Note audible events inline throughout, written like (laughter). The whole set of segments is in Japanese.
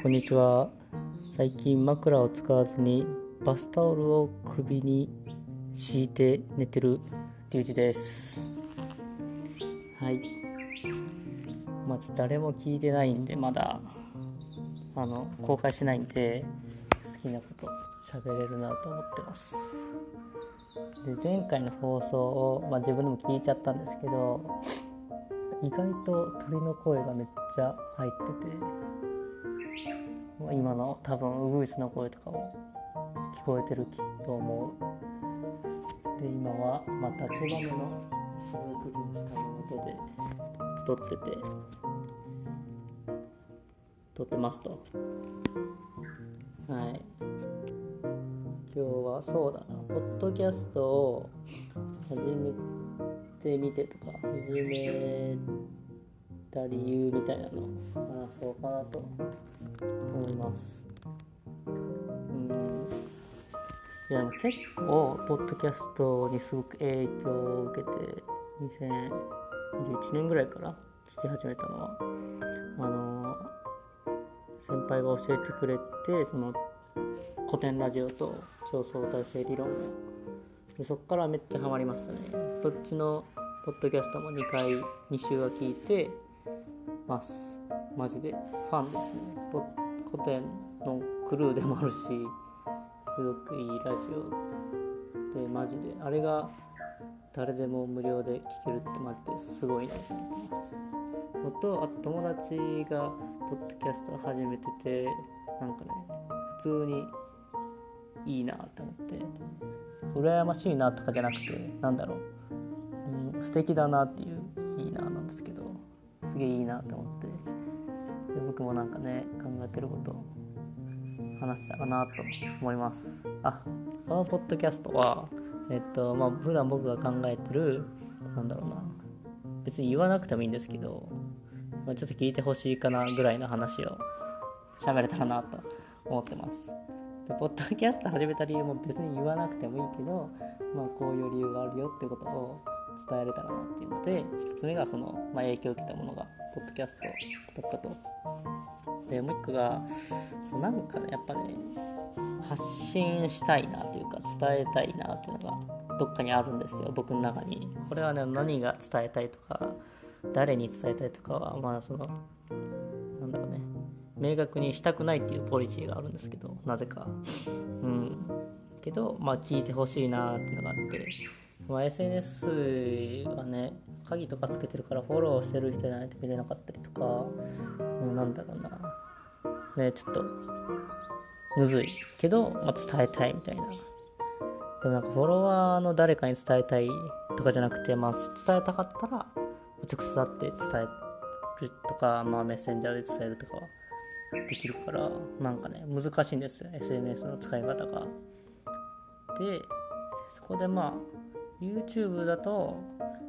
こんにちは。最近枕を使わずにバスタオルを首に敷いて寝てるリュウジです。はい。まず誰も聞いてないんでまだあの公開しないんで好きなこと喋れるなと思ってます。で前回の放送を、まあ、自分でも聞いちゃったんですけど意外と鳥の声がめっちゃ入ってて今の多分ウグイスの声とかも聞こえてると思う。で今はまたツバメの巣作りをしたの音で撮ってて撮ってますと。はい。今日はそうだな。ポッドキャストを始めてみてとか始めた理由みたいなのを話そうかなと思います。うん。いや結構ポッドキャストにすごく影響を受けて2021年ぐらいから聞き始めたのはあの先輩が教えてくれてその古典ラジオと超相対性理論でそっからめっちゃハマりましたね。どっちのポッドキャストも2回2週は聞いてます。マジで。ファンですね。古典のクルーでもあるしすごくいいラジオでマジで。あれが誰でも無料で聴けるってマジですごいなと思ってますとあと友達がポッドキャストを始めててなんかね普通にいいなって思って。羨ましいなとかじゃなくてなんだろう、うん、素敵だなっていういいななんですけどすげえいいなと思って。僕もなんかね考えてること話したらなと思います。あこのポッドキャストはえっとまあ普段僕が考えてるなんだろうな別に言わなくてもいいんですけど、まあ、ちょっと聞いてほしいかなぐらいの話を喋れたらなと思ってます。でポッドキャスト始めた理由も別に言わなくてもいいけど、まあ、こういう理由があるよってことを伝えれたらなっていうので1つ目がその、まあ、影響を受けたものがポッドキャストだったと。でもう一個がそうなんかやっぱね発信したいなというか伝えたいなっていうのがどっかにあるんですよ僕の中に。これはね何が伝えたいとか誰に伝えたいとかはまあそのなんだろうね。明確にしたくないっていうポリシーがあるんですけどなぜか。うん。けどまあ聞いてほしいなっていうのがあって。まあ、SNS はね鍵とかつけてるからフォローしてる人じゃないと見れなかったりとかなんだろうな。ねちょっとむずいけど、まあ、伝えたいみたいな。でもなんかフォロワーの誰かに伝えたいとかじゃなくて、まあ、伝えたかったら直接会って伝えるとか、まあ、メッセンジャーで伝えるとかはできるからなんかね難しいんですよ SNS の使い方が。でそこでまあ YouTube だと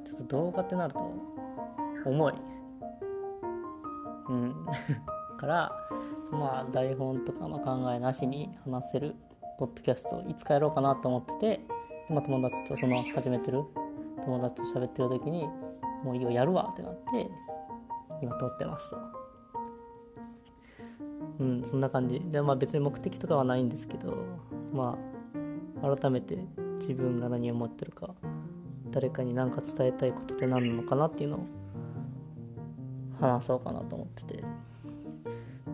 ちょっと動画ってなると重い。うん。からまあ台本とかの考えなしに話せるポッドキャストいつかやろうかなと思っててで、まあ、友達とその始めてる友達と喋ってる時にもういいよやるわってなって今撮ってます。うん。そんな感じ。でまあ別に目的とかはないんですけどまあ改めて自分が何を思ってるか誰かに何か伝えたいことって何なのかなっていうのを話そうかなと思ってて。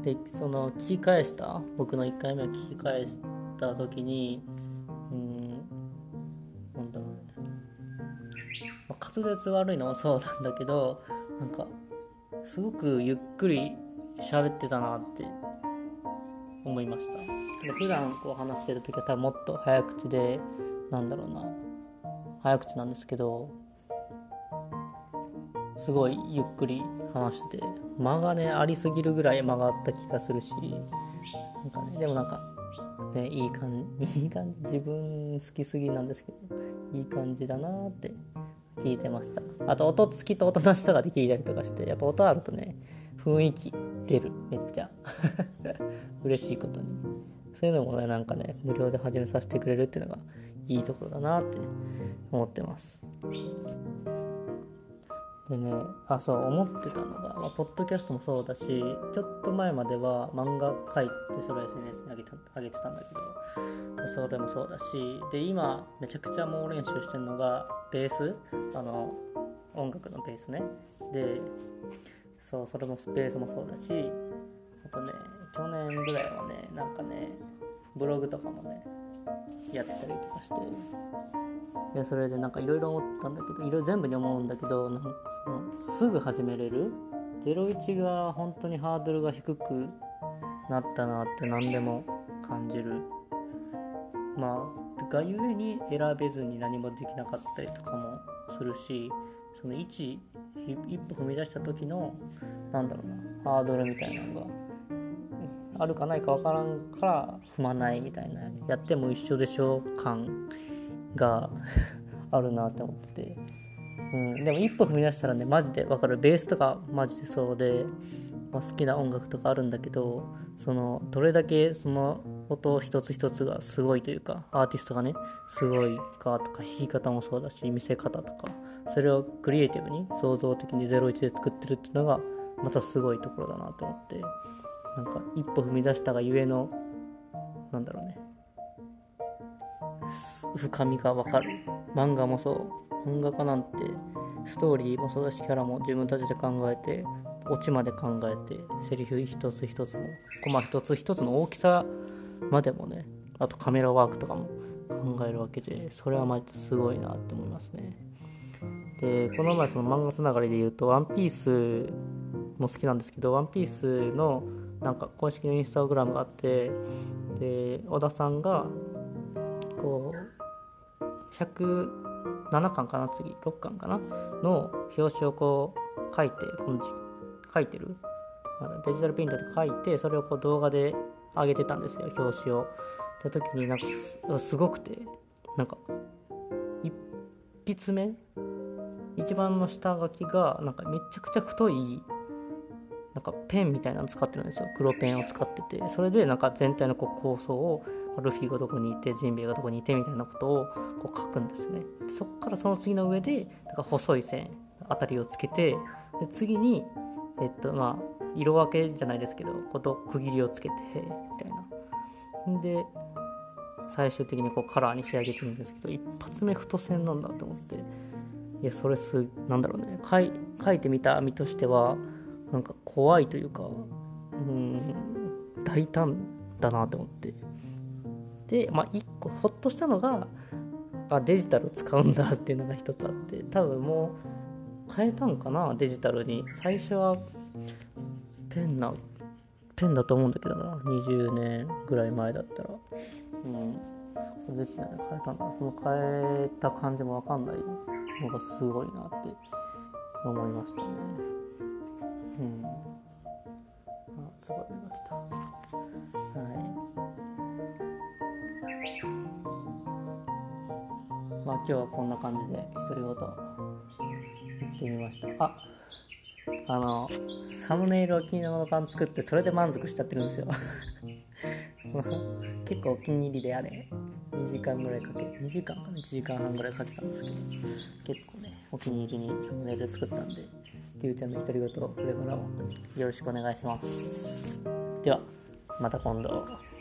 でその聞き返した？僕の1回目を聞き返した時にうんなんだろうね、まあ、滑舌悪いのはそうなんだけどなんかすごくゆっくり喋ってたなって思いました。普段こう話してる時は多分もっと早口でなんだろうな。早口なんですけどすごいゆっくり話してて間がねありすぎるぐらい間があった気がするしなんかねでもなんかねいい感じ (laughs) いい感じ自分好きすぎなんですけどいい感じだなって聞いてました。あと音付きと音なしとかで聞いたりとかしてやっぱ音あるとね雰囲気出るめっちゃ。(laughs) 嬉しいことに。そういうのもねなんかね無料で始めさせてくれるっていうのがいいところだなって思ってます。でねあそう思ってたのが、まあ、ポッドキャストもそうだしちょっと前までは漫画描いてそれを SNS に上げた上げてたんだけどそれもそうだしで今めちゃくちゃ猛練習してるのがベースあの音楽のベースね。でそうそれもベースもそうだしあとね去年ぐらいはねなんかねブログとかもねやってたりとかして。でそれでなんかいろいろ思ったんだけどいろ全部に思うんだけどなんかそのすぐ始めれる？01が本当にハードルが低くなったなって何でも感じる。まあがゆえに選べずに何もできなかったりとかもするしその一一歩踏み出した時のなんだろうなハードルみたいなのがあるかないか分からんから踏まないみたいなやっても一緒でしょ感。があるなって思ってて、うん、でも一歩踏み出したらねマジで分かる。ベースとかマジでそうで、まあ、好きな音楽とかあるんだけどそのどれだけその音一つ一つがすごいというかアーティストがねすごいかとか弾き方もそうだし見せ方とかそれをクリエイティブに創造的に01で作ってるっていうのがまたすごいところだなと思って。なんか一歩踏み出したがゆえのなんだろうね。深みがわかる。漫画もそう。漫画家なんてストーリーもそうだしキャラも自分たちで考えてオチまで考えてセリフ一つ一つのコマ一つ一つの大きさまでもねあとカメラワークとかも考えるわけでそれはマジですごいなって思いますね。でこの前その漫画つながりで言うと「ワンピースも好きなんですけど「ワンピースのなんか公式のインスタグラムがあってで小田さんがこう107巻かな次。6巻かなの表紙をこう書いてこの書いてる。デジタルプリンターで書いてそれをこう動画で上げてたんですよ表紙を。って時になんかすごくてなんか一筆目一番の下書きがなんかめちゃくちゃ太いなんかペンみたいなの使ってるんですよ。黒ペンを使ってて。それでなんか全体のこう構想をルフィがどこにいてジンベエがどこにいてみたいなことをこう書くんですね。そこからその次の上でなんか細い線あたりをつけてで次にえっとまあ色分けじゃないですけどこと区切りをつけてみたいな。で最終的にこうカラーに仕上げてるんですけど一発目太線なんだと思って。いやそれすなんだろうね。書いてみた身としてはなんか怖いというかうん大胆だなと思って。でまあ一個ほっとしたのがあデジタル使うんだっていうのが一つあって多分もう変えたんかなデジタルに。最初はペンなペンだと思うんだけどな20年ぐらい前だったら。うんデジタルに変えたんだその変えた感じも分かんないのがすごいなって思いましたね。うん。あつば出が来た。はい。まあ今日はこんな感じで独り言言ってみました。ああのサムネイルお気に入りのもの作ってそれで満足しちゃってるんですよ。(laughs) 結構お気に入りであれ2時間ぐらいかけ2時間かな？1時間半ぐらいかけたんですけど結構ねお気に入りにサムネイル作ったんでゆうちゃんの独り言これからもよろしくお願いします。ではまた今度。